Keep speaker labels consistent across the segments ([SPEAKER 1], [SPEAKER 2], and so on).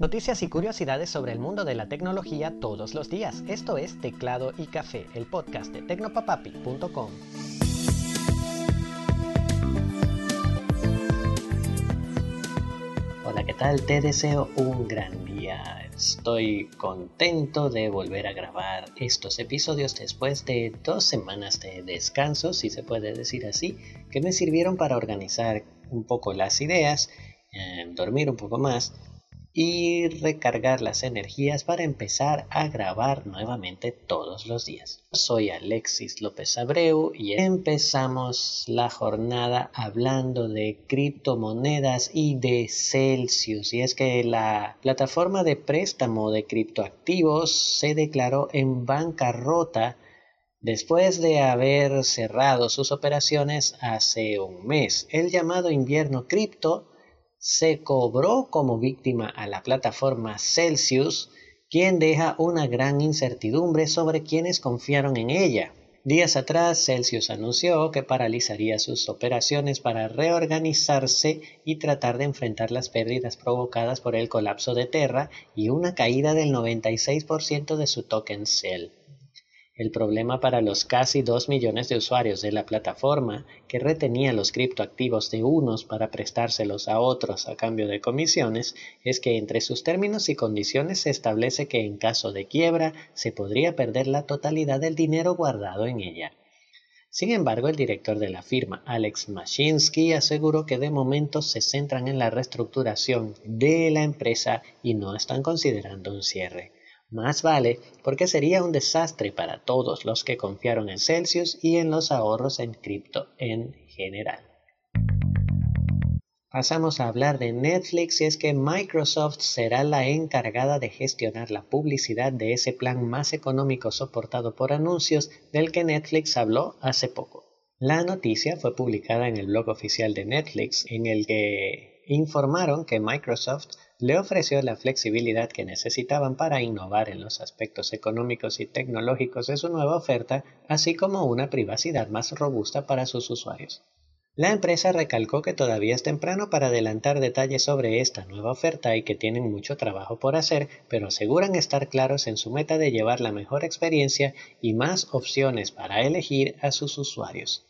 [SPEAKER 1] Noticias y curiosidades sobre el mundo de la tecnología todos los días. Esto es Teclado y Café, el podcast de tecnopapapi.com. Hola, ¿qué tal? Te deseo un gran día. Estoy contento de volver a grabar estos episodios después de dos semanas de descanso, si se puede decir así, que me sirvieron para organizar un poco las ideas, eh, dormir un poco más y recargar las energías para empezar a grabar nuevamente todos los días. Soy Alexis López Abreu y empezamos la jornada hablando de criptomonedas y de Celsius. Y es que la plataforma de préstamo de criptoactivos se declaró en bancarrota después de haber cerrado sus operaciones hace un mes. El llamado invierno cripto se cobró como víctima a la plataforma Celsius, quien deja una gran incertidumbre sobre quienes confiaron en ella. Días atrás, Celsius anunció que paralizaría sus operaciones para reorganizarse y tratar de enfrentar las pérdidas provocadas por el colapso de Terra y una caída del 96% de su token Cell. El problema para los casi 2 millones de usuarios de la plataforma que retenía los criptoactivos de unos para prestárselos a otros a cambio de comisiones es que entre sus términos y condiciones se establece que en caso de quiebra se podría perder la totalidad del dinero guardado en ella. Sin embargo, el director de la firma, Alex Mashinsky, aseguró que de momento se centran en la reestructuración de la empresa y no están considerando un cierre. Más vale, porque sería un desastre para todos los que confiaron en Celsius y en los ahorros en cripto en general. Pasamos a hablar de Netflix y es que Microsoft será la encargada de gestionar la publicidad de ese plan más económico soportado por anuncios del que Netflix habló hace poco. La noticia fue publicada en el blog oficial de Netflix en el que informaron que Microsoft le ofreció la flexibilidad que necesitaban para innovar en los aspectos económicos y tecnológicos de su nueva oferta, así como una privacidad más robusta para sus usuarios. La empresa recalcó que todavía es temprano para adelantar detalles sobre esta nueva oferta y que tienen mucho trabajo por hacer, pero aseguran estar claros en su meta de llevar la mejor experiencia y más opciones para elegir a sus usuarios.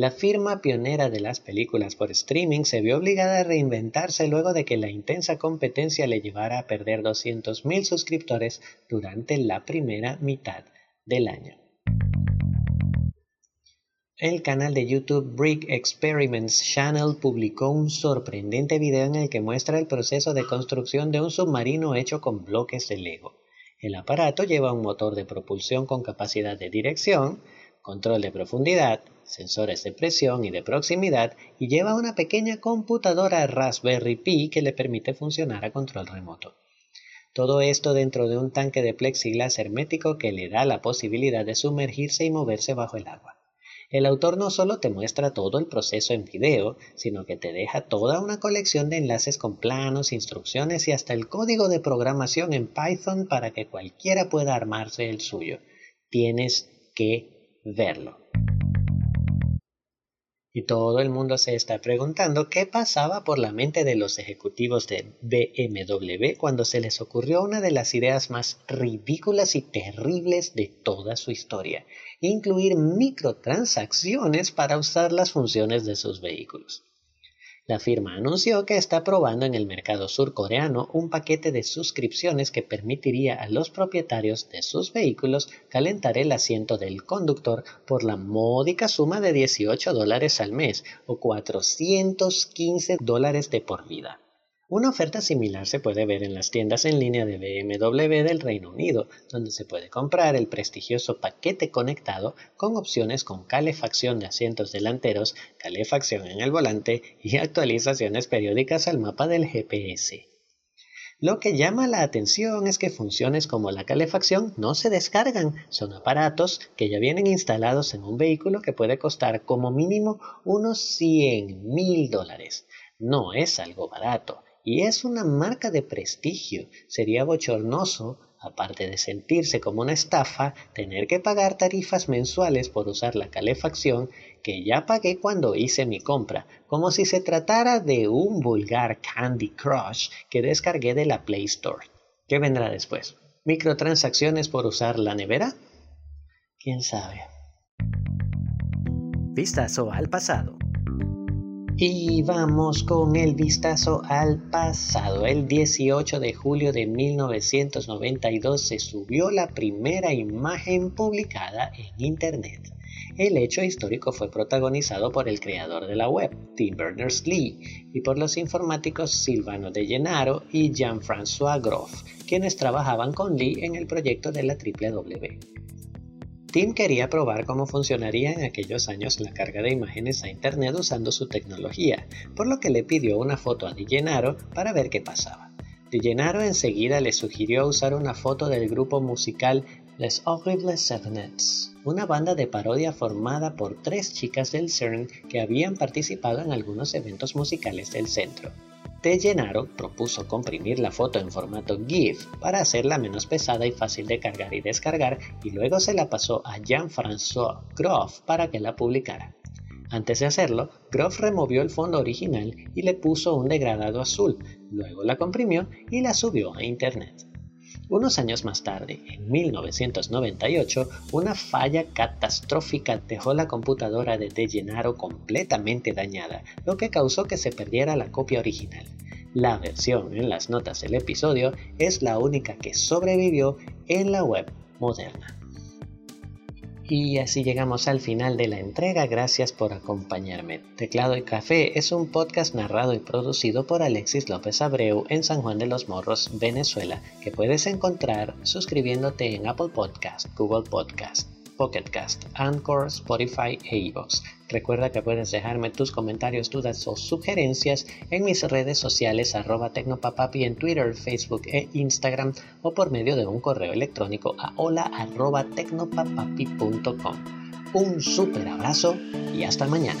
[SPEAKER 1] La firma pionera de las películas por streaming se vio obligada a reinventarse luego de que la intensa competencia le llevara a perder 200.000 suscriptores durante la primera mitad del año. El canal de YouTube Brick Experiments Channel publicó un sorprendente video en el que muestra el proceso de construcción de un submarino hecho con bloques de Lego. El aparato lleva un motor de propulsión con capacidad de dirección, control de profundidad, sensores de presión y de proximidad y lleva una pequeña computadora Raspberry Pi que le permite funcionar a control remoto. Todo esto dentro de un tanque de plexiglas hermético que le da la posibilidad de sumergirse y moverse bajo el agua. El autor no solo te muestra todo el proceso en video, sino que te deja toda una colección de enlaces con planos, instrucciones y hasta el código de programación en Python para que cualquiera pueda armarse el suyo. Tienes que verlo. Y todo el mundo se está preguntando qué pasaba por la mente de los ejecutivos de BMW cuando se les ocurrió una de las ideas más ridículas y terribles de toda su historia, incluir microtransacciones para usar las funciones de sus vehículos. La firma anunció que está probando en el mercado surcoreano un paquete de suscripciones que permitiría a los propietarios de sus vehículos calentar el asiento del conductor por la módica suma de 18 dólares al mes o 415 dólares de por vida. Una oferta similar se puede ver en las tiendas en línea de BMW del Reino Unido, donde se puede comprar el prestigioso paquete conectado con opciones con calefacción de asientos delanteros, calefacción en el volante y actualizaciones periódicas al mapa del GPS. Lo que llama la atención es que funciones como la calefacción no se descargan, son aparatos que ya vienen instalados en un vehículo que puede costar como mínimo unos 100 mil dólares. No es algo barato y es una marca de prestigio. Sería bochornoso, aparte de sentirse como una estafa, tener que pagar tarifas mensuales por usar la calefacción que ya pagué cuando hice mi compra, como si se tratara de un vulgar Candy Crush que descargué de la Play Store. ¿Qué vendrá después? ¿Microtransacciones por usar la nevera? ¿Quién sabe? Vistazo al pasado. Y vamos con el vistazo al pasado. El 18 de julio de 1992 se subió la primera imagen publicada en Internet. El hecho histórico fue protagonizado por el creador de la web, Tim Berners-Lee, y por los informáticos Silvano de Gennaro y Jean-François Groff, quienes trabajaban con Lee en el proyecto de la WW. Tim quería probar cómo funcionaría en aquellos años la carga de imágenes a Internet usando su tecnología, por lo que le pidió una foto a Di Gennaro para ver qué pasaba. Di Gennaro enseguida le sugirió usar una foto del grupo musical Les Horribles Sevenets, una banda de parodia formada por tres chicas del CERN que habían participado en algunos eventos musicales del centro. De Gennaro propuso comprimir la foto en formato GIF para hacerla menos pesada y fácil de cargar y descargar y luego se la pasó a Jean-François Groff para que la publicara. Antes de hacerlo, Groff removió el fondo original y le puso un degradado azul, luego la comprimió y la subió a internet. Unos años más tarde, en 1998, una falla catastrófica dejó la computadora de De Gennaro completamente dañada, lo que causó que se perdiera la copia original. La versión en las notas del episodio es la única que sobrevivió en la web moderna. Y así llegamos al final de la entrega. Gracias por acompañarme. Teclado y Café es un podcast narrado y producido por Alexis López Abreu en San Juan de los Morros, Venezuela, que puedes encontrar suscribiéndote en Apple Podcast, Google Podcast, Pocketcast, Anchor, Spotify e iVoox. Recuerda que puedes dejarme tus comentarios, dudas o sugerencias en mis redes sociales arroba tecnopapapi en Twitter, Facebook e Instagram o por medio de un correo electrónico a hola arroba. Un super abrazo y hasta mañana.